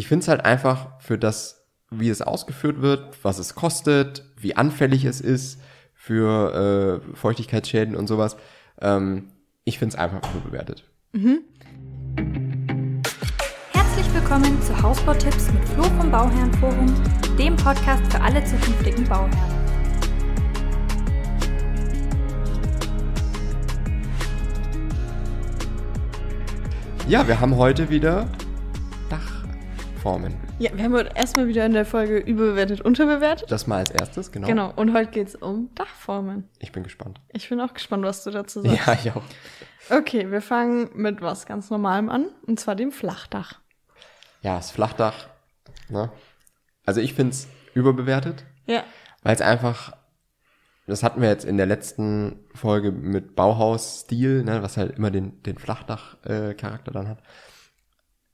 ich finde es halt einfach für das, wie es ausgeführt wird, was es kostet, wie anfällig es ist für äh, Feuchtigkeitsschäden und sowas. Ähm, ich finde es einfach überbewertet. Herzlich willkommen zu Hausbautipps mit Flo vom Bauherrenforum, dem Podcast für alle zukünftigen Bauherren. Ja, wir haben heute wieder Dachformen. Ja, wir haben heute erstmal wieder in der Folge überbewertet, unterbewertet. Das mal als erstes, genau. Genau, und heute geht's um Dachformen. Ich bin gespannt. Ich bin auch gespannt, was du dazu sagst. Ja, ich auch. Okay, wir fangen mit was ganz Normalem an, und zwar dem Flachdach. Ja, das Flachdach. Ne? Also ich finde es überbewertet, Ja, weil es einfach, das hatten wir jetzt in der letzten Folge mit Bauhausstil, ne, was halt immer den, den Flachdach-Charakter dann hat.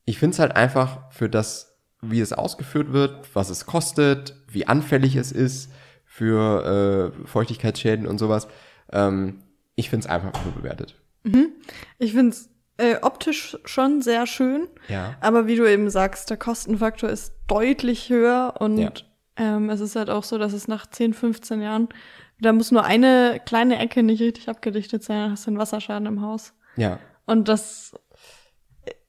Ich finde es halt einfach für das, wie es ausgeführt wird, was es kostet, wie anfällig es ist für äh, Feuchtigkeitsschäden und sowas. Ähm, ich finde es einfach überbewertet. ich find's äh, optisch schon sehr schön, Ja. aber wie du eben sagst, der Kostenfaktor ist deutlich höher und Ja. ähm, es ist halt auch so, dass es nach 10, 15 Jahren, da muss nur eine kleine Ecke nicht richtig abgedichtet sein, dann hast du einen Wasserschaden im Haus. Ja. Und das,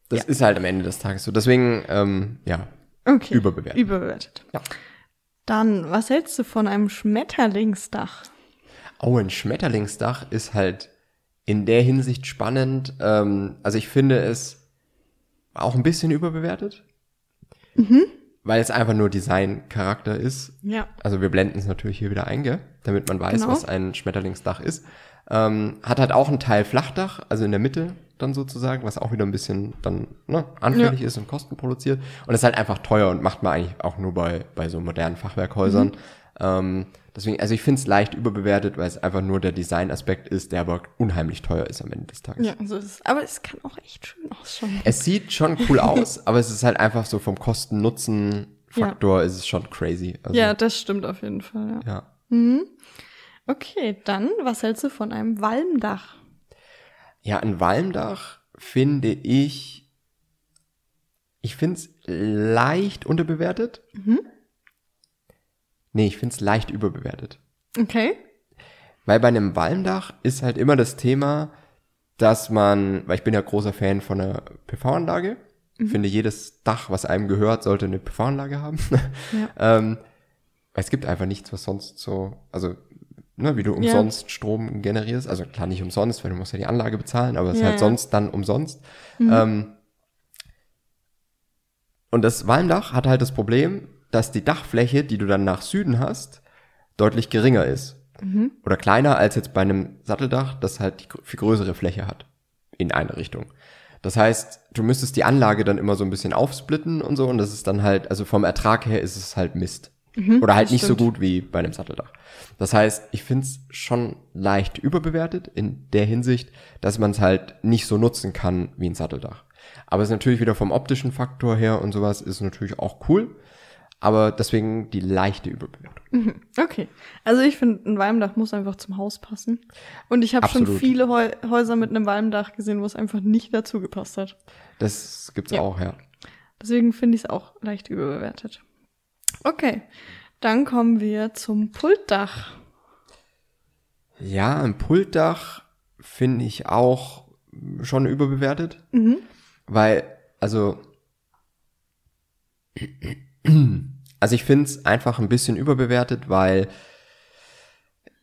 Das ist halt am Ende des Tages so. Deswegen, ähm, ja, okay. Überbewertet. Überbewertet. Ja. Dann, was hältst du von einem Schmetterlingsdach? Oh, ein Schmetterlingsdach ist halt in der Hinsicht spannend. Ähm, also ich finde es auch ein bisschen überbewertet, weil es einfach nur Designcharakter ist. Ja. Also wir blenden es natürlich hier wieder ein, gell? damit man weiß, Genau. was ein Schmetterlingsdach ist. Ähm, hat halt auch einen Teil Flachdach, also in der Mitte dann sozusagen, was auch wieder ein bisschen dann ne, anfällig ist und Kosten produziert. Und ist halt einfach teuer und macht man eigentlich auch nur bei, bei so modernen Fachwerkhäusern. Ähm, deswegen, also ich finde es leicht überbewertet, weil es einfach nur der Designaspekt ist, der aber unheimlich teuer ist am Ende des Tages. Ja, so ist es. Aber es kann auch echt schön ausschauen. Es sieht schon cool aus, aber es ist halt einfach so vom Kosten-Nutzen-Faktor ist es schon crazy. Also, ja, das stimmt auf jeden Fall. Ja. ja. Okay, dann, was hältst du von einem Walmdach? Ja, ein Walmdach finde ich, ich finde es leicht unterbewertet. Nee, ich finde es leicht überbewertet. Okay. Weil bei einem Walmdach ist halt immer das Thema, dass man, weil ich bin ja großer Fan von einer PV-Anlage, finde jedes Dach, was einem gehört, sollte eine PV-Anlage haben. Ja. ähm, es gibt einfach nichts, was sonst so, also ne, wie du umsonst Strom generierst, also klar nicht umsonst, weil du musst ja die Anlage bezahlen, aber es ist Ja, halt ja. sonst dann umsonst. Ähm, und das Walmdach hat halt das Problem, dass die Dachfläche, die du dann nach Süden hast, deutlich geringer ist. Oder kleiner als jetzt bei einem Satteldach, das halt die viel größere Fläche hat. In eine Richtung. Das heißt, du müsstest die Anlage dann immer so ein bisschen aufsplitten und so und das ist dann halt, also vom Ertrag her ist es halt Mist. Oder halt nicht so stimmt. gut wie bei einem Satteldach. Das heißt, ich find's schon leicht überbewertet in der Hinsicht, dass man es halt nicht so nutzen kann wie ein Satteldach. Aber es ist natürlich wieder vom optischen Faktor her und sowas ist natürlich auch cool. Aber deswegen die leichte Überbewertung. Okay. Also ich finde, ein Walmdach muss einfach zum Haus passen. Und ich habe schon viele Häu Häuser mit einem Walmdach gesehen, wo es einfach nicht dazu gepasst hat. Das gibt's Ja. auch, ja. Deswegen finde ich es auch leicht überbewertet. Okay. Dann kommen wir zum Pultdach. Ja, ein Pultdach finde ich auch schon überbewertet. Weil, also, also ich finde es einfach ein bisschen überbewertet, weil,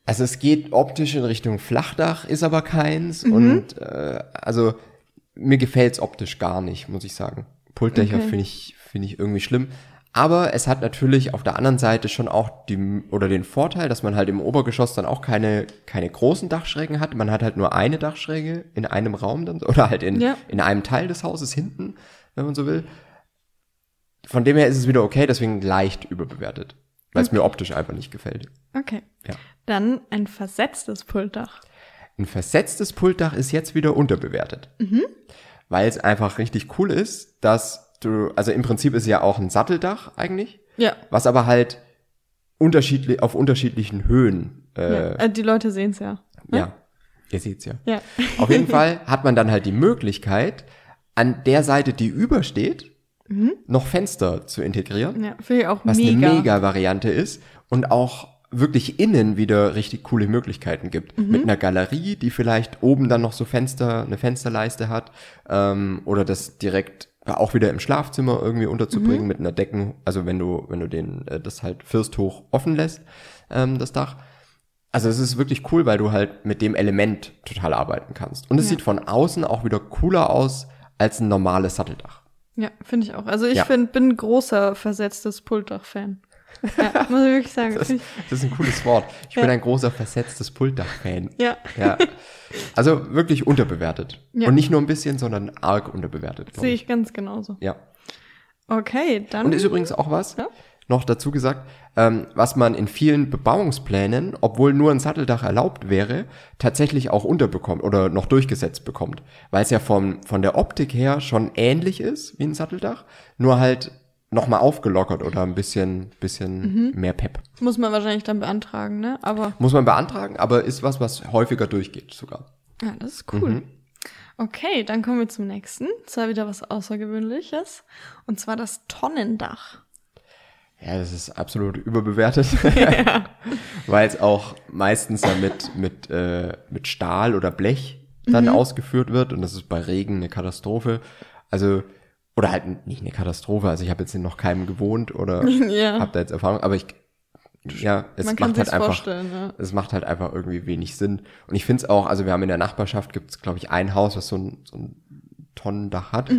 also es geht optisch in Richtung Flachdach, ist aber keins. Und äh, also mir gefällt's optisch gar nicht, muss ich sagen. Pultdächer Okay. finde ich, finde ich irgendwie schlimm. Aber es hat natürlich auf der anderen Seite schon auch die, oder den Vorteil, dass man halt im Obergeschoss dann auch keine, keine großen Dachschrägen hat. Man hat halt nur eine Dachschräge in einem Raum dann, oder halt in, Ja. in einem Teil des Hauses hinten, wenn man so will. Von dem her ist es wieder okay, deswegen leicht überbewertet. Weil es mir optisch einfach nicht gefällt. Okay. Ja. Dann ein versetztes Pultdach. Ein versetztes Pultdach ist jetzt wieder unterbewertet. Weil es einfach richtig cool ist, dass du, also im Prinzip ist es ja auch ein Satteldach eigentlich, Ja. was aber halt unterschiedlich, auf unterschiedlichen Höhen, ja. äh, Äh, die Leute sehen es ja. ne? ja, ihr seht's ja. Ja. Auf jeden Fall hat man dann halt die Möglichkeit, an der Seite, die übersteht, noch Fenster zu integrieren, Ja, finde ich auch was mega. eine Mega-Variante ist und auch wirklich innen wieder richtig coole Möglichkeiten gibt. Mhm. Mit einer Galerie, die vielleicht oben dann noch so Fenster, eine Fensterleiste hat ähm, oder das direkt auch wieder im Schlafzimmer irgendwie Mhm. unterzubringen mit einer Decken, also wenn du, wenn du den, äh, das halt firsthoch offen lässt, ähm, das Dach. Also es ist wirklich cool, weil du halt mit dem Element total arbeiten kannst. Und es Ja. sieht von außen auch wieder cooler aus als ein normales Satteldach. Ja, finde ich auch. Also ich Ja. find, bin ein großer versetztes Pultdach-Fan. Ja, muss ich wirklich sagen. Das, das ist ein cooles Wort. Ich Ja. bin ein großer versetztes Pultdach-Fan. ja, Ja. Also wirklich unterbewertet. Ja. Und nicht nur ein bisschen, sondern arg unterbewertet. sehe ich ganz genauso. Ja. Okay, dann. Und ist übrigens auch was, Ja. noch dazu gesagt, ähm, was man in vielen Bebauungsplänen, obwohl nur ein Satteldach erlaubt wäre, tatsächlich auch unterbekommt oder noch durchgesetzt bekommt. Weil es ja vom, von der Optik her schon ähnlich ist wie ein Satteldach, nur halt nochmal aufgelockert oder ein bisschen, bisschen Mhm. mehr Pep. muss man wahrscheinlich dann beantragen, ne? Aber Muss man beantragen, aber ist was, was häufiger durchgeht sogar. ja, das ist cool. Mhm. Okay, dann kommen wir zum nächsten. Zwar wieder was Außergewöhnliches. Und zwar das Tonnendach. Ja, das ist absolut überbewertet. Weil es auch meistens ja mit, mit, äh, mit Stahl oder Blech dann ausgeführt wird und das ist bei Regen eine Katastrophe. Also, oder halt nicht eine Katastrophe. Also ich habe jetzt in noch keinem gewohnt oder Ja. habe da jetzt Erfahrung, aber ich ja, es Man kann macht halt einfach vorstellen, ja. es macht halt einfach irgendwie wenig Sinn. Und ich finde es auch, also wir haben in der Nachbarschaft gibt's glaube ich ein Haus, was so ein, so ein Tonnendach hat.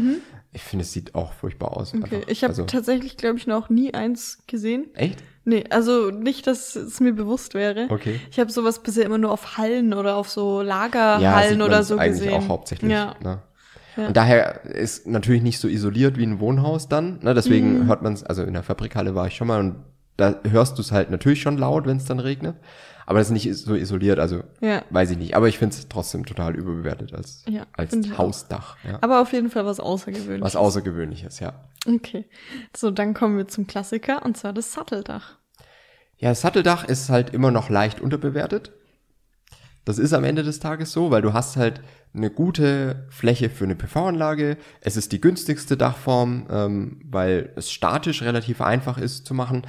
Ich finde, es sieht auch furchtbar aus. Mhm. Okay, einfach. ich habe also, tatsächlich, glaube ich, noch nie eins gesehen. echt? Nee, also nicht, dass es mir bewusst wäre. Okay. Ich habe sowas bisher immer nur auf Hallen oder auf so ja, Lagerhallen sieht oder so eigentlich gesehen. auch hauptsächlich. Ja. Ne? Ja. Und daher ist natürlich nicht so isoliert wie ein Wohnhaus dann. Ne? Deswegen Mhm. hört man es, also in der Fabrikhalle war ich schon mal und da hörst du es halt natürlich schon laut, wenn es dann regnet. Aber das ist nicht so isoliert, also Ja. weiß ich nicht. Aber ich finde es trotzdem total überbewertet als, Ja, als. Hausdach. Ja. Aber auf jeden Fall was Außergewöhnliches. Was Außergewöhnliches, ja. Okay. So, dann kommen wir zum Klassiker und zwar das Satteldach. Ja, das Satteldach ist halt immer noch leicht unterbewertet. Das ist am Ende des Tages so, weil du hast halt eine gute Fläche für eine PV-Anlage. Es ist die günstigste Dachform, ähm, weil es statisch relativ einfach ist zu machen.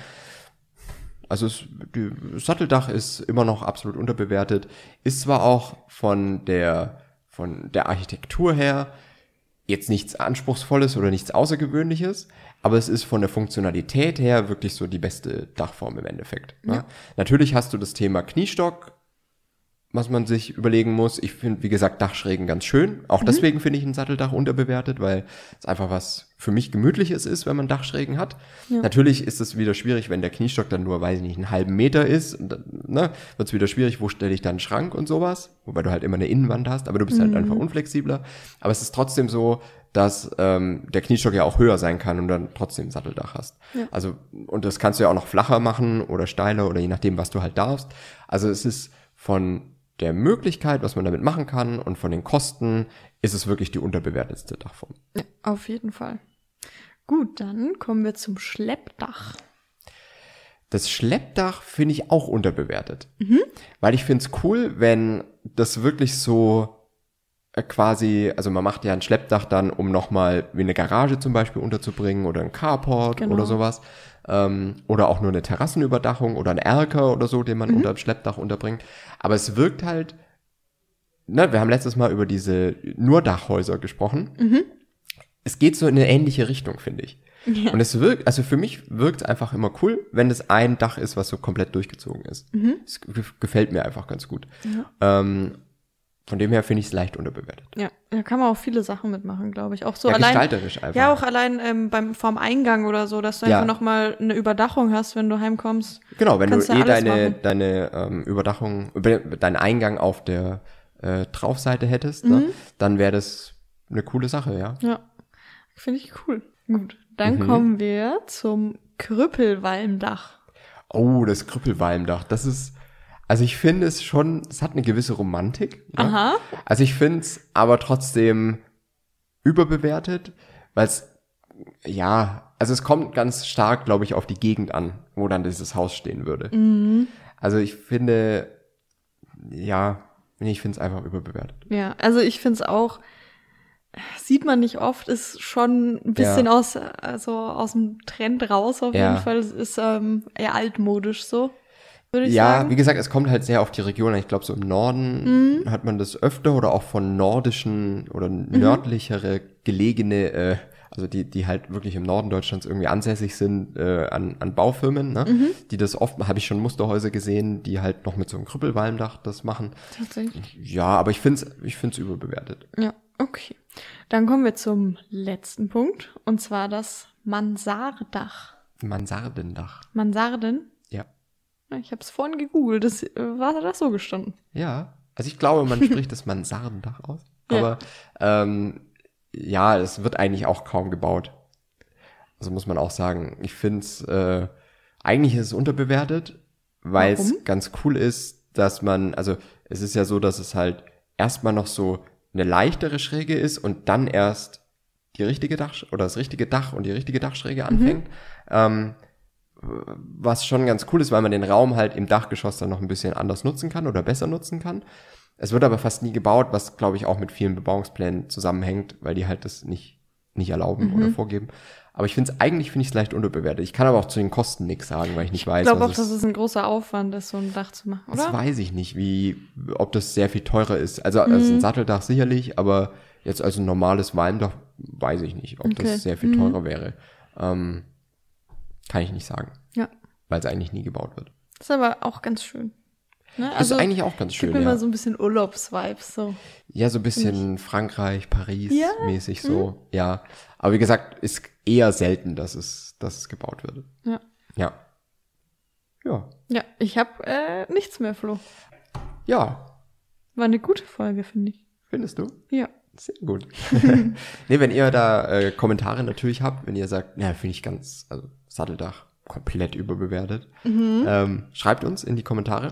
Also es, die, das Satteldach ist immer noch absolut unterbewertet. Ist zwar auch von der, von der Architektur her jetzt nichts Anspruchsvolles oder nichts Außergewöhnliches, aber es ist von der Funktionalität her wirklich so die beste Dachform im Endeffekt. Ne? Natürlich hast du das Thema Kniestock, was man sich überlegen muss. Ich finde, wie gesagt, Dachschrägen ganz schön. Auch deswegen finde ich ein Satteldach unterbewertet, weil es einfach was für mich Gemütliches ist, wenn man Dachschrägen hat. Natürlich ist es wieder schwierig, wenn der Kniestock dann nur, weiß ich nicht, einen halben Meter ist. Und ne, wird es wieder schwierig, wo stelle ich dann einen Schrank und sowas. Wobei du halt immer eine Innenwand hast, aber du bist halt einfach unflexibler. Aber es ist trotzdem so, dass ähm, der Kniestock ja auch höher sein kann und dann trotzdem Satteldach hast. Also, und das kannst du ja auch noch flacher machen oder steiler oder je nachdem, was du halt darfst. Also es ist von der Möglichkeit, was man damit machen kann und von den Kosten, ist es wirklich die unterbewertetste Dachform. Ja, auf jeden Fall. Gut, dann kommen wir zum Schleppdach. Das Schleppdach finde ich auch unterbewertet. Weil ich finde es cool, wenn das wirklich so quasi, also man macht ja ein Schleppdach dann, um nochmal wie eine Garage zum Beispiel unterzubringen oder ein Carport Genau. oder sowas. Ähm, oder auch nur eine Terrassenüberdachung oder ein Erker oder so, den man unter dem Schleppdach unterbringt. Aber es wirkt halt, ne, wir haben letztes Mal über diese nur Dachhäuser gesprochen. Es geht so in eine ähnliche Richtung, finde ich. Und es wirkt, also für mich wirkt es einfach immer cool, wenn es ein Dach ist, was so komplett durchgezogen ist. Es ge- gefällt mir einfach ganz gut. Ähm, von dem her finde ich es leicht unterbewertet. Ja, da kann man auch viele Sachen mitmachen, glaube ich. Auch so Ja, allein. gestalterisch einfach. Ja, auch allein ähm, beim vorm Eingang oder so, dass du Ja. einfach nochmal eine Überdachung hast, wenn du heimkommst. Genau, wenn du eh deine, machen. deine ähm, Überdachung, über- deinen Eingang auf der äh, Traufseite hättest, ne, Mhm. dann wäre das eine coole Sache, ja. Ja, finde ich cool. Gut, dann Mhm. kommen wir zum Krüppelwalmdach. Oh, das Krüppelwalmdach, das ist, also ich finde es schon, es hat eine gewisse Romantik. Ne? Aha. Also ich finde es aber trotzdem überbewertet, weil es, ja, also es kommt ganz stark, glaube ich, auf die Gegend an, wo dann dieses Haus stehen würde. Also ich finde, ja, ich finde es einfach überbewertet. Ja, also ich finde es auch, sieht man nicht oft, ist schon ein bisschen Ja. aus, also aus dem Trend raus auf Ja. jeden Fall. Es ist ähm, eher altmodisch so, würde ich Ja, sagen. wie gesagt, es kommt halt sehr auf die Region an. Ich glaube, so im Norden Mhm. hat man das öfter oder auch von nordischen oder nördlichere gelegene, äh, also die, die halt wirklich im Norden Deutschlands irgendwie ansässig sind, äh, an, an Baufirmen, ne? Mhm. die das oft, habe ich schon Musterhäuser gesehen, die halt noch mit so einem Krüppelwalmdach das machen. Tatsächlich. Ja, aber ich finde es ich find's überbewertet. Ja, okay. Dann kommen wir zum letzten Punkt und zwar das Mansardach. Mansardendach. Mansarden? Ja. Ja, Ich habe es vorhin gegoogelt, das äh, war da so gestanden. Ja. Also ich glaube, man spricht das Mansardendach aus. Ja. Aber ähm, ja, es wird eigentlich auch kaum gebaut. Also muss man auch sagen, ich finde es, äh, eigentlich ist es unterbewertet, weil es ganz cool ist, dass man, also es ist ja so, dass es halt erstmal noch so eine leichtere Schräge ist und dann erst die richtige Dach oder das richtige Dach und die richtige Dachschräge anfängt. Ähm, was schon ganz cool ist, weil man den Raum halt im Dachgeschoss dann noch ein bisschen anders nutzen kann oder besser nutzen kann. Es wird aber fast nie gebaut, was glaube ich auch mit vielen Bebauungsplänen zusammenhängt, weil die halt das nicht, nicht erlauben oder vorgeben. Aber ich finde es, eigentlich finde ich es leicht unterbewertet. Ich kann aber auch zu den Kosten nichts sagen, weil ich nicht weiß, Ich glaube auch, dass es, ein großer Aufwand ist, so ein Dach zu machen, das oder? weiß ich nicht, wie, ob das sehr viel teurer ist. Also als Mhm. ein Satteldach sicherlich, aber jetzt als ein normales Walmdach weiß ich nicht, ob Okay. Mhm. das sehr viel teurer wäre. Ähm, kann ich nicht sagen, Ja. weil es eigentlich nie gebaut wird. Das ist aber auch ganz schön. Ne? ist eigentlich auch ganz schön, Gibt mir ja. mal so ein bisschen Urlaubsvibes, so. Ja, so ein bisschen Frankreich, Paris Ja, mäßig so, ja. Aber wie gesagt, ist eher selten, dass es, dass es gebaut wird. Ja. Ja. Ja. Ja, ich habe äh, nichts mehr, Flo. Ja, War eine gute Folge, finde ich. findest du? Ja. Sehr gut. nee, wenn ihr da äh, Kommentare natürlich habt, wenn ihr sagt, na, finde ich ganz, also Satteldach komplett überbewertet, ähm, schreibt uns in die Kommentare.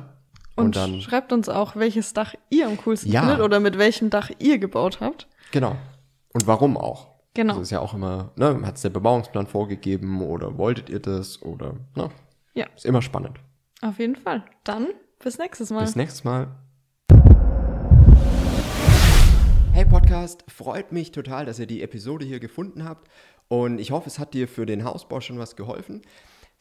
Und, Und, dann, schreibt uns auch, welches Dach ihr am coolsten Ja. findet oder mit welchem Dach ihr gebaut habt. genau. Und warum auch? Genau. Das ist ja auch immer, ne, hat der Bebauungsplan vorgegeben oder wolltet ihr das oder, ne? Ja. Ist immer spannend. Auf jeden Fall. Dann bis nächstes Mal. Bis nächstes Mal. Podcast, freut mich total, dass ihr die Episode hier gefunden habt und ich hoffe, es hat dir für den Hausbau schon was geholfen.